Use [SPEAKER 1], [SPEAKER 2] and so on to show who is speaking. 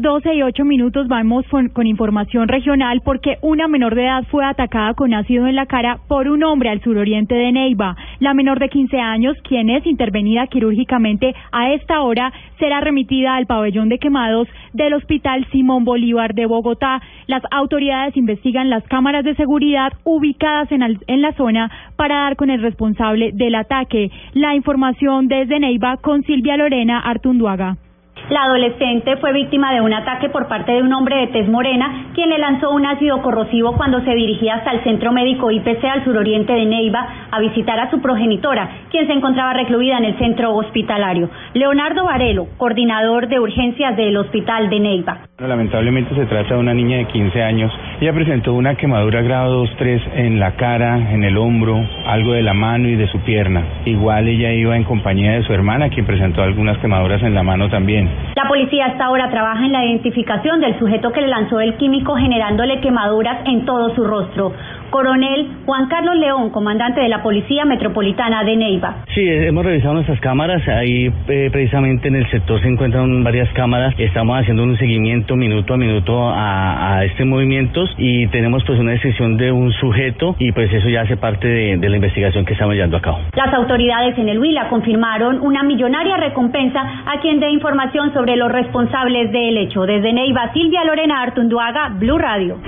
[SPEAKER 1] Las 12 y 8 minutos vamos con, información regional porque una menor de edad fue atacada con ácido en la cara por un hombre al suroriente de Neiva. La menor de 15 años, quien es intervenida quirúrgicamente a esta hora, será remitida al pabellón de quemados del Hospital Simón Bolívar de Bogotá. Las autoridades investigan las cámaras de seguridad ubicadas en, en la zona para dar con el responsable del ataque. La información desde Neiva con Silvia Lorena Artunduaga.
[SPEAKER 2] La adolescente fue víctima de un ataque por parte de un hombre de tez morena, quien le lanzó un ácido corrosivo cuando se dirigía hasta el centro médico IPC al suroriente de Neiva a visitar a su progenitora, quien se encontraba recluida en el centro hospitalario. Leonardo Varelo, coordinador de urgencias del hospital de Neiva.
[SPEAKER 3] Lamentablemente se trata de una niña de 15 años. Ella presentó una quemadura grado 2-3 en la cara, en el hombro, algo de la mano y de su pierna. Igual ella iba en compañía de su hermana, quien presentó algunas quemaduras en la mano también.
[SPEAKER 2] La policía hasta ahora trabaja en la identificación del sujeto que le lanzó el químico generándole quemaduras en todo su rostro. Coronel Juan Carlos León, comandante de la Policía Metropolitana de Neiva.
[SPEAKER 4] Sí, hemos revisado nuestras cámaras. Ahí eh, precisamente en el sector se encuentran varias cámaras. Estamos haciendo un seguimiento minuto a minuto a, a este movimiento y tenemos pues una descripción de un sujeto y pues eso ya hace parte de, de la investigación que estamos llevando a cabo.
[SPEAKER 2] Las autoridades en el Huila confirmaron una millonaria recompensa a quien dé información sobre los responsables del hecho. Desde Neiva, Silvia Lorena Artunduaga, Blue Radio.